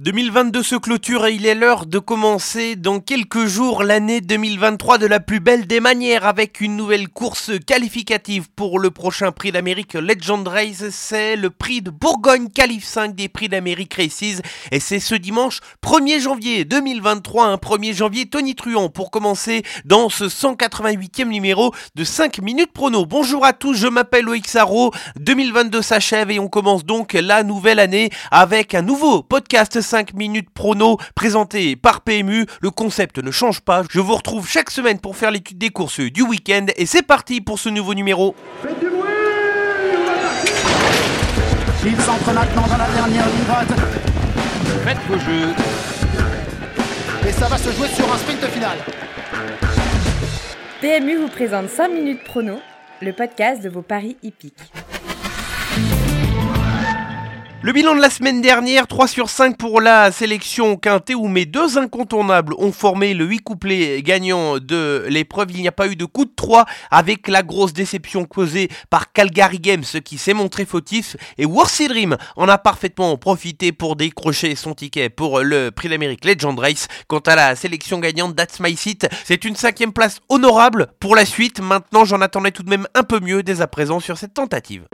2022 se clôture et il est l'heure de commencer dans quelques jours l'année 2023 de la plus belle des manières avec une nouvelle course qualificative pour le prochain prix d'Amérique Legend Race. C'est le prix de Bourgogne Calif 5 des prix d'Amérique Races et c'est ce dimanche 1er janvier 2023, un 1er janvier Tony Truant pour commencer dans ce 188e numéro de 5 minutes prono. Bonjour à tous, je m'appelle Loïc Sarro, 2022 s'achève et on commence donc la nouvelle année avec un nouveau podcast 5 minutes prono présenté par PMU. Le concept ne change pas. Je vous retrouve chaque semaine pour faire l'étude des courses du week-end. Et c'est parti pour ce nouveau numéro. Faites du bruit Il s'entre maintenant dans la dernière ligne droite. Faites vos jeux. Et ça va se jouer sur un sprint final. PMU vous présente 5 minutes prono, le podcast de vos paris hippiques. Le bilan de la semaine dernière, 3 sur 5 pour la sélection quintée où mes deux incontournables ont formé le 8 couplet gagnant de l'épreuve. Il n'y a pas eu de coup de 3 avec la grosse déception causée par Calgary Games qui s'est montré fautif et Worthy Dream en a parfaitement profité pour décrocher son ticket pour le prix d'Amérique Legend Race. Quant à la sélection gagnante That's My Seat, c'est une cinquième place honorable pour la suite. Maintenant j'en attendais tout de même un peu mieux dès à présent sur cette tentative.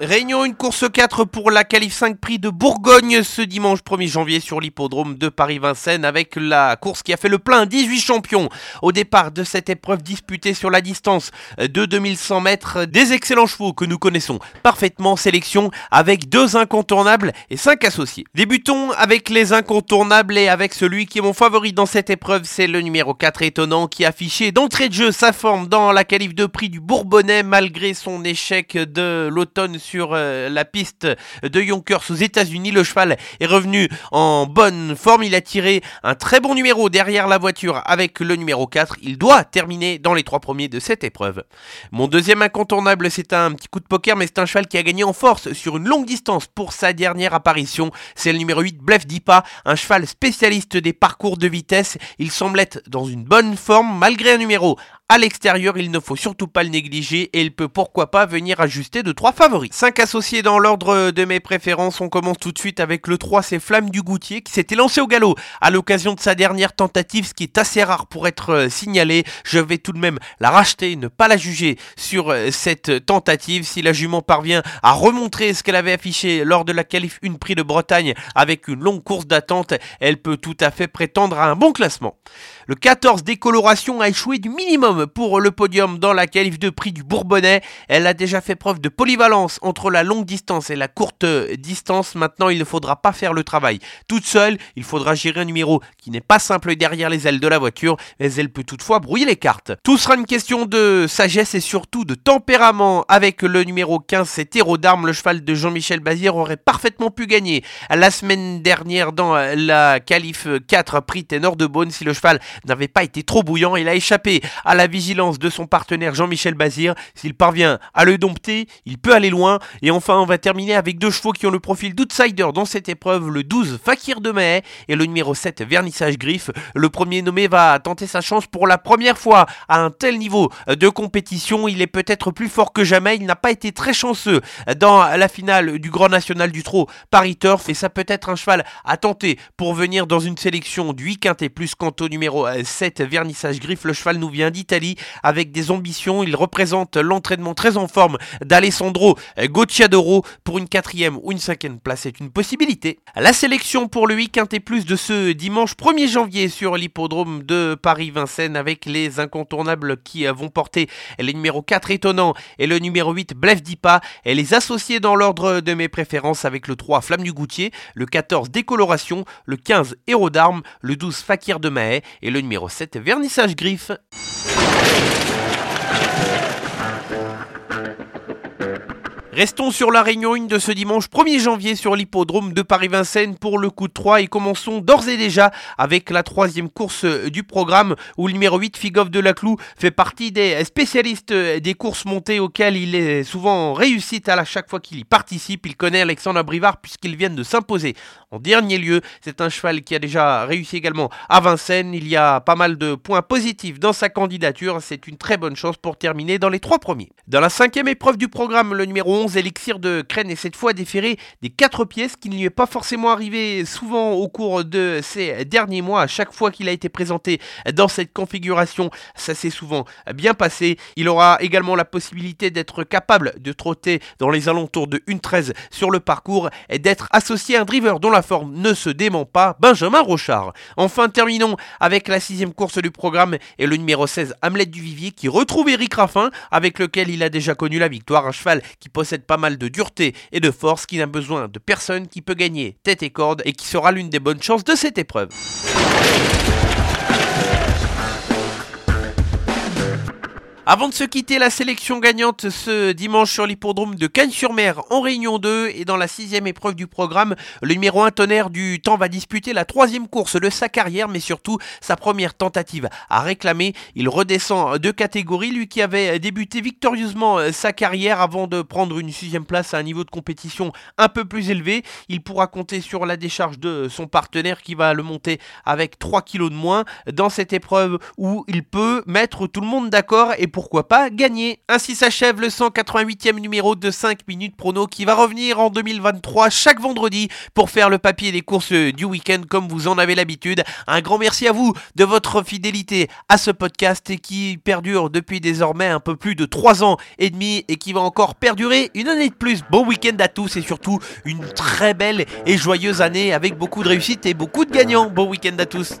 Réunion une course 4 pour la Qualif 5 Prix de Bourgogne ce dimanche 1er janvier sur l'hippodrome de Paris-Vincennes avec la course qui a fait le plein 18 champions au départ de cette épreuve disputée sur la distance de 2100 mètres. Des excellents chevaux que nous connaissons parfaitement sélection avec deux incontournables et cinq associés. Débutons avec les incontournables et avec celui qui est mon favori dans cette épreuve, c'est le numéro 4 étonnant qui a affiché d'entrée de jeu sa forme dans la Qualif de Prix du Bourbonnais malgré son échec de l'automne sur euh, la piste de Yonkers aux États-Unis. Le cheval est revenu en bonne forme. Il a tiré un très bon numéro derrière la voiture avec le numéro 4. Il doit terminer dans les trois premiers de cette épreuve. Mon deuxième incontournable, c'est un petit coup de poker, mais c'est un cheval qui a gagné en force sur une longue distance pour sa dernière apparition. C'est le numéro 8, Blef Dipa, un cheval spécialiste des parcours de vitesse. Il semble être dans une bonne forme malgré un numéro à l'extérieur, il ne faut surtout pas le négliger et il peut pourquoi pas venir ajuster de trois favoris. 5 associés dans l'ordre de mes préférences. On commence tout de suite avec le 3, c'est Flamme du Goutier qui s'était lancé au galop à l'occasion de sa dernière tentative, ce qui est assez rare pour être euh, signalé. Je vais tout de même la racheter, ne pas la juger sur euh, cette tentative. Si la jument parvient à remontrer ce qu'elle avait affiché lors de la qualif une prix de Bretagne avec une longue course d'attente, elle peut tout à fait prétendre à un bon classement. Le 14 décoloration a échoué du minimum pour le podium dans la qualif de prix du Bourbonnais. Elle a déjà fait preuve de polyvalence entre la longue distance et la courte distance. Maintenant, il ne faudra pas faire le travail toute seule. Il faudra gérer un numéro qui n'est pas simple derrière les ailes de la voiture, mais elle peut toutefois brouiller les cartes. Tout sera une question de sagesse et surtout de tempérament. Avec le numéro 15, c'est Héros d'armes, le cheval de Jean-Michel Bazir aurait parfaitement pu gagner la semaine dernière dans la qualif 4 prix Ténor de Beaune si le cheval n'avait pas été trop bouillant. Il a échappé à la vigilance de son partenaire Jean-Michel Bazir. S'il parvient à le dompter, il peut aller loin. Et enfin, on va terminer avec deux chevaux qui ont le profil d'outsider dans cette épreuve. Le 12, Fakir de Mahé et le numéro 7, Vernissage Griffe. Le premier nommé va tenter sa chance pour la première fois à un tel niveau de compétition. Il est peut-être plus fort que jamais. Il n'a pas été très chanceux dans la finale du Grand National du Trot Paris Turf. Et ça peut être un cheval à tenter pour venir dans une sélection du 8 quintet plus quant au numéro 7 vernissage griffe. Le cheval nous vient d'Italie avec des ambitions. Il représente l'entraînement très en forme d'Alessandro Gocciadoro pour une quatrième ou une cinquième place. C'est une possibilité. La sélection pour le 8 quintet plus de ce dimanche 1er janvier sur l'hippodrome de Paris-Vincennes avec les incontournables qui vont porter les numéros 4 étonnant et le numéro 8 Blef Dipa et les associés dans l'ordre de mes préférences avec le 3 Flamme du Goutier, le 14 Décoloration, le 15 Héros d'armes, le 12 Fakir de Mahé et le numéro 7 Vernissage Griffe. Thank you. Restons sur la réunion 1 de ce dimanche 1er janvier sur l'hippodrome de Paris-Vincennes pour le coup de 3 et commençons d'ores et déjà avec la troisième course du programme où le numéro 8 Figov de la Clou fait partie des spécialistes des courses montées auxquelles il est souvent réussite à chaque fois qu'il y participe. Il connaît Alexandre Brivard puisqu'il vient de s'imposer en dernier lieu. C'est un cheval qui a déjà réussi également à Vincennes. Il y a pas mal de points positifs dans sa candidature. C'est une très bonne chance pour terminer dans les trois premiers. Dans la cinquième épreuve du programme, le numéro 11 bons élixirs de crène et cette fois déféré des quatre pièces qui ne lui est pas forcément arrivé souvent au cours de ces derniers mois. À chaque fois qu'il a été présenté dans cette configuration, ça s'est souvent bien passé. Il aura également la possibilité d'être capable de trotter dans les alentours de 1.13 sur le parcours et d'être associé à un driver dont la forme ne se dément pas, Benjamin Rochard. Enfin, terminons avec la sixième course du programme et le numéro 16, Hamlet du Vivier, qui retrouve Eric Raffin, avec lequel il a déjà connu la victoire. Un cheval qui possède pas mal de dureté et de force, qui n'a besoin de personne, qui peut gagner tête et corde et qui sera l'une des bonnes chances de cette épreuve. Avant de se quitter, la sélection gagnante ce dimanche sur l'hippodrome de Cannes-sur-Mer en Réunion 2 et dans la sixième épreuve du programme, le numéro 1 tonnerre du temps va disputer la troisième course de sa carrière, mais surtout sa première tentative à réclamer. Il redescend de catégorie, lui qui avait débuté victorieusement sa carrière avant de prendre une sixième place à un niveau de compétition un peu plus élevé. Il pourra compter sur la décharge de son partenaire qui va le monter avec 3 kilos de moins dans cette épreuve où il peut mettre tout le monde d'accord et pourquoi pas gagner. Ainsi s'achève le 188e numéro de 5 minutes prono qui va revenir en 2023 chaque vendredi pour faire le papier des courses du week-end comme vous en avez l'habitude. Un grand merci à vous de votre fidélité à ce podcast qui perdure depuis désormais un peu plus de 3 ans et demi et qui va encore perdurer une année de plus. Bon week-end à tous et surtout une très belle et joyeuse année avec beaucoup de réussite et beaucoup de gagnants. Bon week-end à tous.